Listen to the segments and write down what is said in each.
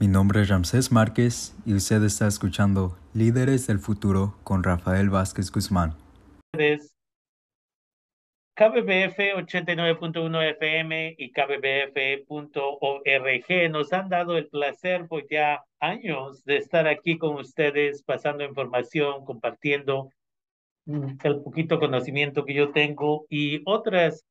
Mi nombre es Ramsés Márquez y usted está escuchando Líderes del Futuro con Rafael Vázquez Guzmán. KBBF 89.1 FM y KBBF.org nos han dado el placer por ya años de estar aquí con ustedes, pasando información, compartiendo el poquito conocimiento que yo tengo y otras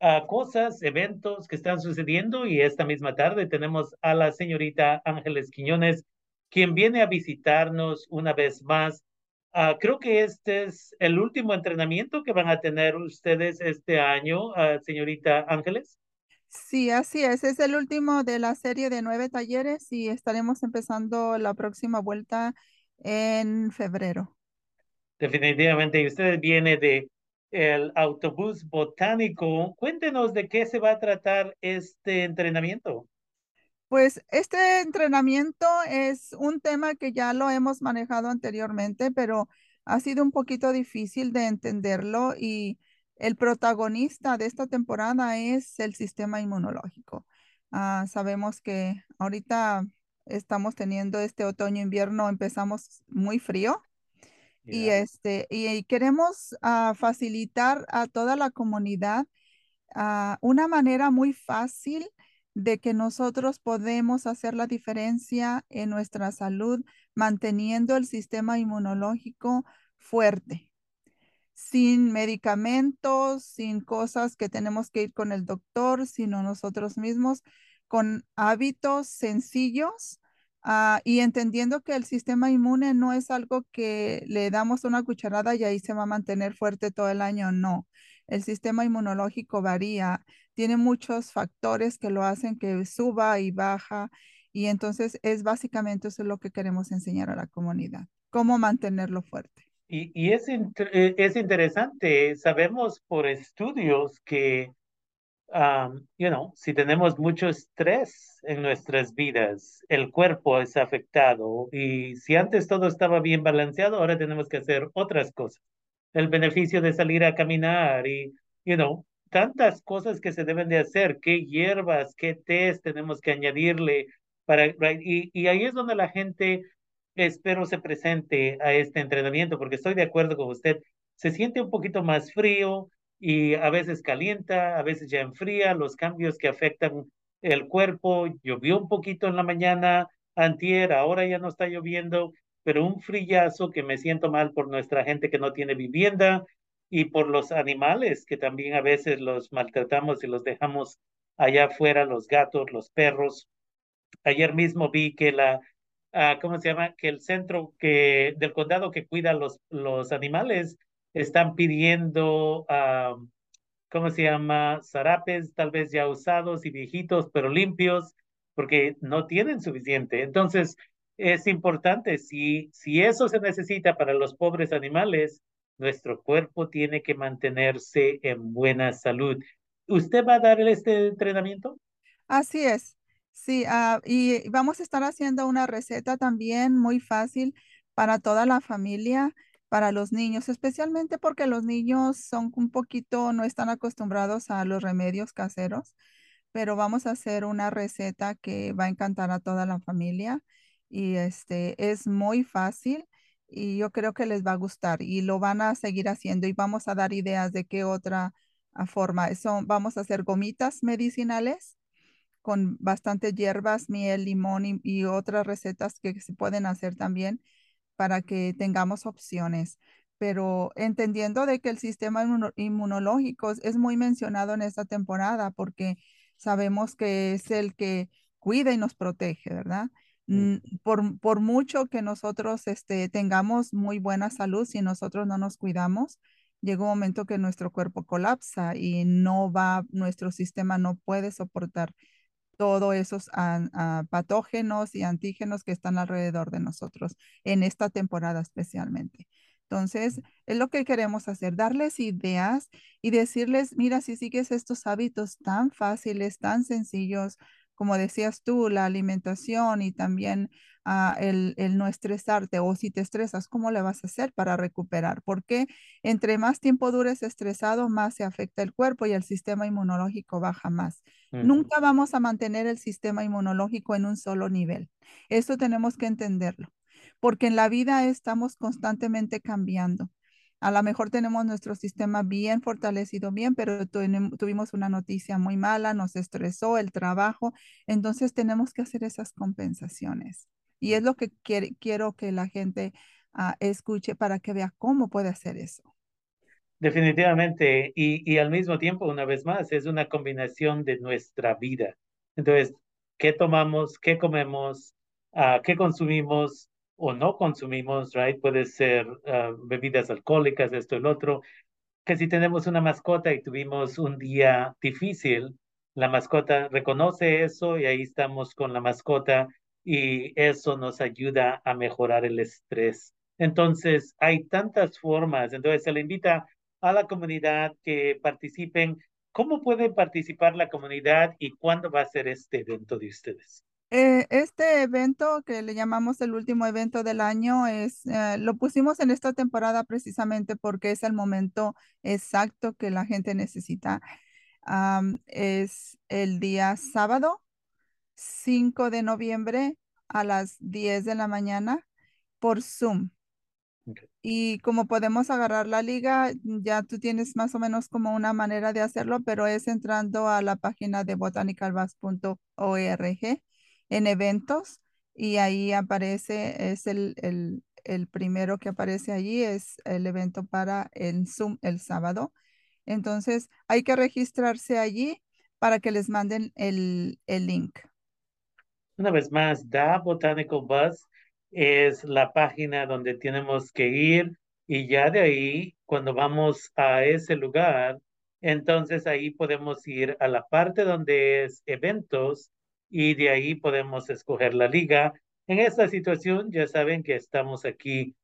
uh, cosas, eventos que están sucediendo. Y esta misma tarde tenemos a la señorita Ángeles Quiñones, quien viene a visitarnos una vez más Uh, creo que este es el último entrenamiento que van a tener ustedes este año, uh, señorita Ángeles. Sí, así es. Es el último de la serie de nueve talleres y estaremos empezando la próxima vuelta en febrero. Definitivamente. Y usted viene de el autobús botánico. Cuéntenos de qué se va a tratar este entrenamiento. Pues este entrenamiento es un tema que ya lo hemos manejado anteriormente, pero ha sido un poquito difícil de entenderlo y el protagonista de esta temporada es el sistema inmunológico. Ah, sabemos que ahorita estamos teniendo este otoño-invierno, empezamos muy frío y, este, y queremos ah, facilitar a toda la comunidad uh, una manera muy fácil de que nosotros podemos hacer la diferencia en nuestra salud manteniendo el sistema inmunológico fuerte, sin medicamentos, sin cosas que tenemos que ir con el doctor, sino nosotros mismos, con hábitos sencillos ah, y entendiendo que el sistema inmune no es algo que le damos una cucharada y ahí se va a mantener fuerte todo el año, no. El sistema inmunológico varía tiene muchos factores que lo hacen que suba y baja. Y entonces es básicamente eso lo que queremos enseñar a la comunidad, cómo mantenerlo fuerte. Y, y es, eh, es interesante, sabemos por estudios que, um, you know, si tenemos mucho estrés en nuestras vidas, el cuerpo es afectado. Y si antes todo estaba bien balanceado, ahora tenemos que hacer otras cosas. El beneficio de salir a caminar y, you know, tantas cosas que se deben de hacer, qué hierbas, qué test tenemos que añadirle para y, y ahí es donde la gente espero se presente a este entrenamiento porque estoy de acuerdo con usted, se siente un poquito más frío y a veces calienta, a veces ya enfría, los cambios que afectan el cuerpo, llovió un poquito en la mañana, antier, ahora ya no está lloviendo, pero un frillazo que me siento mal por nuestra gente que no tiene vivienda, y por los animales que también a veces los maltratamos y los dejamos allá afuera, los gatos, los perros. Ayer mismo vi que la, uh, ¿cómo se llama? Que el centro que, del condado que cuida los, los animales están pidiendo, uh, ¿cómo se llama? Zarapes tal vez ya usados y viejitos, pero limpios, porque no tienen suficiente. Entonces, es importante, si, si eso se necesita para los pobres animales, nuestro cuerpo tiene que mantenerse en buena salud. ¿Usted va a dar este entrenamiento? Así es. Sí, uh, y vamos a estar haciendo una receta también muy fácil para toda la familia, para los niños, especialmente porque los niños son un poquito, no están acostumbrados a los remedios caseros, pero vamos a hacer una receta que va a encantar a toda la familia y este es muy fácil y yo creo que les va a gustar y lo van a seguir haciendo y vamos a dar ideas de qué otra ah, forma. Eso, vamos a hacer gomitas medicinales con bastantes hierbas, miel, limón y, otras recetas que se pueden hacer también para que tengamos opciones. Pero entendiendo de que el sistema inmunológico es muy mencionado en esta temporada porque sabemos que es el que cuida y nos protege, ¿verdad? Por, por, mucho que nosotros este, tengamos muy buena salud, si nosotros no nos cuidamos, llega un momento que nuestro cuerpo colapsa y no va, nuestro sistema no puede soportar todos esos patógenos y antígenos que están alrededor de nosotros en esta temporada especialmente. Entonces, es lo que queremos hacer, darles ideas y decirles, mira, si sigues estos hábitos tan fáciles, tan sencillos, como decías tú, la alimentación y también el, el, no estresarte o si te estresas, ¿cómo le vas a hacer para recuperar? Porque entre más tiempo dures estresado, más se afecta el cuerpo y el sistema inmunológico baja más. Nunca vamos a mantener el sistema inmunológico en un solo nivel. Eso tenemos que entenderlo, porque en la vida estamos constantemente cambiando. A lo mejor tenemos nuestro sistema bien fortalecido, bien, pero tuvimos una noticia muy mala, nos estresó el trabajo, entonces tenemos que hacer esas compensaciones. Y es lo que quiero que la gente ah, escuche para que vea cómo puede hacer eso. Definitivamente, y, y al mismo tiempo, una vez más, es una combinación de nuestra vida. Entonces, ¿qué tomamos? ¿Qué comemos? Uh, ¿Qué consumimos? o no consumimos, right? Puede ser ah, bebidas alcohólicas, esto el otro. Que si tenemos una mascota y tuvimos un día difícil, la mascota reconoce eso y ahí estamos con la mascota y eso nos ayuda a mejorar el estrés. Entonces, hay tantas formas. Entonces, se le invita a la comunidad que participen. ¿Cómo puede participar la comunidad y cuándo va a ser este evento de ustedes? Eh, este evento que le llamamos el último evento del año es, eh, lo pusimos en esta temporada precisamente porque es el momento exacto que la gente necesita. es el día sábado, 5 de noviembre a las 10 de la mañana por Zoom. Y como podemos agarrar la liga, ya tú tienes más o menos como una manera de hacerlo, pero es entrando a la página de botanicalbus.org en eventos y ahí aparece, es el, el, el, primero que aparece allí, es el evento para el Zoom el sábado. Entonces hay que registrarse allí para que les manden el, el link. Una vez más, Da Botanical Bus es la página donde tenemos que ir y ya de ahí, cuando vamos a ese lugar, entonces ahí podemos ir a la parte donde es eventos y de ahí podemos escoger la liga. En esta situación ya saben que estamos aquí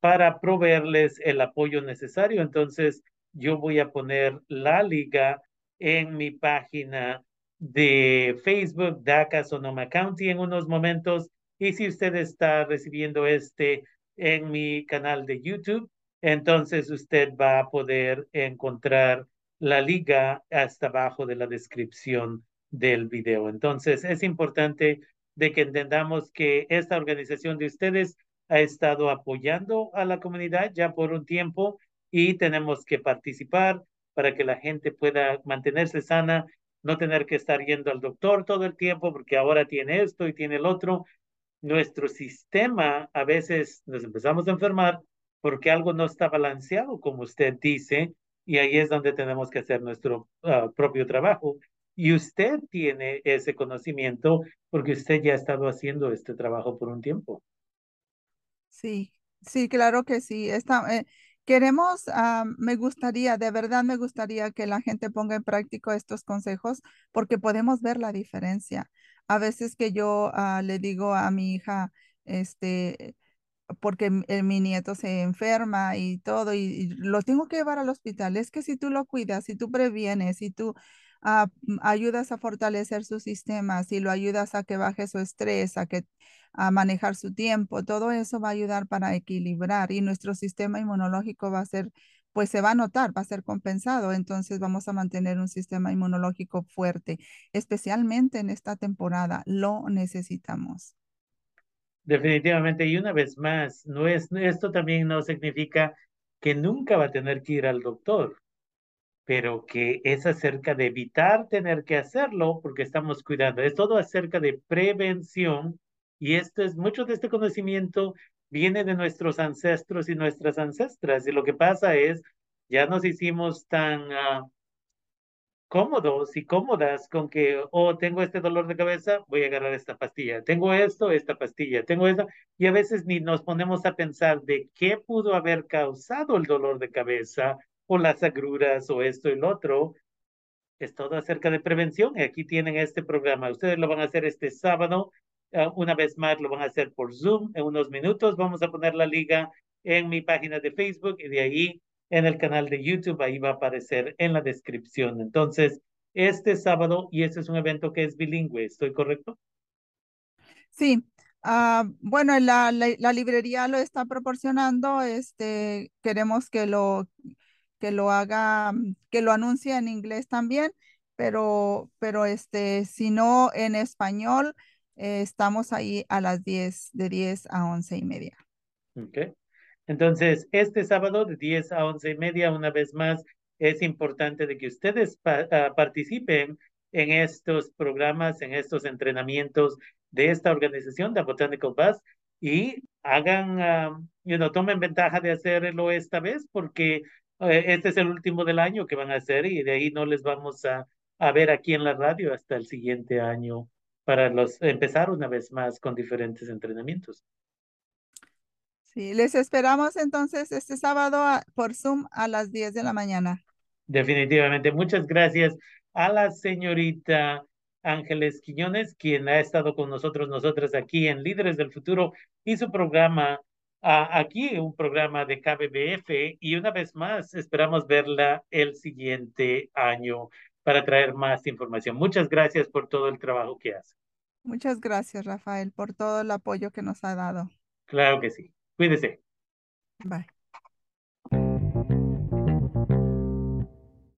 para proveerles el apoyo necesario. Entonces yo voy a poner la liga en mi página de Facebook, DACA Sonoma County en unos momentos. Y si usted está recibiendo este en mi canal de YouTube, entonces usted va a poder encontrar la liga hasta abajo de la descripción del video. Entonces, es importante de que entendamos que esta organización de ustedes ha estado apoyando a la comunidad ya por un tiempo y tenemos que participar para que la gente pueda mantenerse sana, no tener que estar yendo al doctor todo el tiempo porque ahora tiene esto y tiene el otro. Nuestro sistema a veces nos empezamos a enfermar porque algo no está balanceado, como usted dice, y ahí es donde tenemos que hacer nuestro ah, propio trabajo y usted tiene ese conocimiento porque usted ya ha estado haciendo este trabajo por un tiempo. Sí, sí, claro que sí. Está, eh, queremos, ah, me gustaría, de verdad me gustaría que la gente ponga en práctica estos consejos porque podemos ver la diferencia. A veces que yo ah, le digo a mi hija, este, porque mi nieto se enferma y todo, y, lo tengo que llevar al hospital. Es que si tú lo cuidas, si tú previenes, si tú Mm, ayudas a fortalecer su sistema, si lo ayudas a que baje su estrés, a, que, a manejar su tiempo, todo eso va a ayudar para equilibrar y nuestro sistema inmunológico va a ser, pues se va a notar, va a ser compensado, entonces vamos a mantener un sistema inmunológico fuerte, especialmente en esta temporada, lo necesitamos. Definitivamente, y una vez más, no es, esto también no significa que nunca va a tener que ir al doctor pero que es acerca de evitar tener que hacerlo porque estamos cuidando. Es todo acerca de prevención y esto es mucho de este conocimiento viene de nuestros ancestros y nuestras ancestras y lo que pasa es ya nos hicimos tan uh, cómodos y cómodas con que, oh, tengo este dolor de cabeza, voy a agarrar esta pastilla, tengo esto, esta pastilla, tengo esto, y a veces ni nos ponemos a pensar de qué pudo haber causado el dolor de cabeza o las agruras o esto y lo otro. Es todo acerca de prevención y aquí tienen este programa. Ustedes lo van a hacer este sábado. Uh, una vez más lo van a hacer por Zoom en unos minutos. Vamos a poner la liga en mi página de Facebook y de ahí en el canal de YouTube. Ahí va a aparecer en la descripción. Entonces, este sábado y este es un evento que es bilingüe, ¿estoy correcto? Sí, ah, bueno, la, la, librería lo está proporcionando, este, queremos que lo, que lo haga, que lo anuncie en inglés también, pero, pero este, si no en español, eh, estamos ahí a las 10, de 10 a 11 y media. Ok. Entonces, este sábado de 10 a 11 y media, una vez más, es importante de que ustedes ah, participen en estos programas, en estos entrenamientos de esta organización, de Botanical Bus, y hagan, uh, you know, tomen ventaja de hacerlo esta vez, porque este es el último del año que van a hacer y de ahí no les vamos a, a ver aquí en la radio hasta el siguiente año para los, empezar una vez más con diferentes entrenamientos. Sí, les esperamos entonces este sábado por Zoom a las 10 de la mañana. Definitivamente. Muchas gracias a la señorita Ángeles Quiñones, quien ha estado con nosotros, nosotras aquí en Líderes del Futuro y su programa aquí, un programa de KBBF. Y una vez más, esperamos verla el siguiente año para traer más información. Muchas gracias por todo el trabajo que hace. Muchas gracias, Rafael, por todo el apoyo que nos ha dado. Claro que sí. Cuídese. Bye.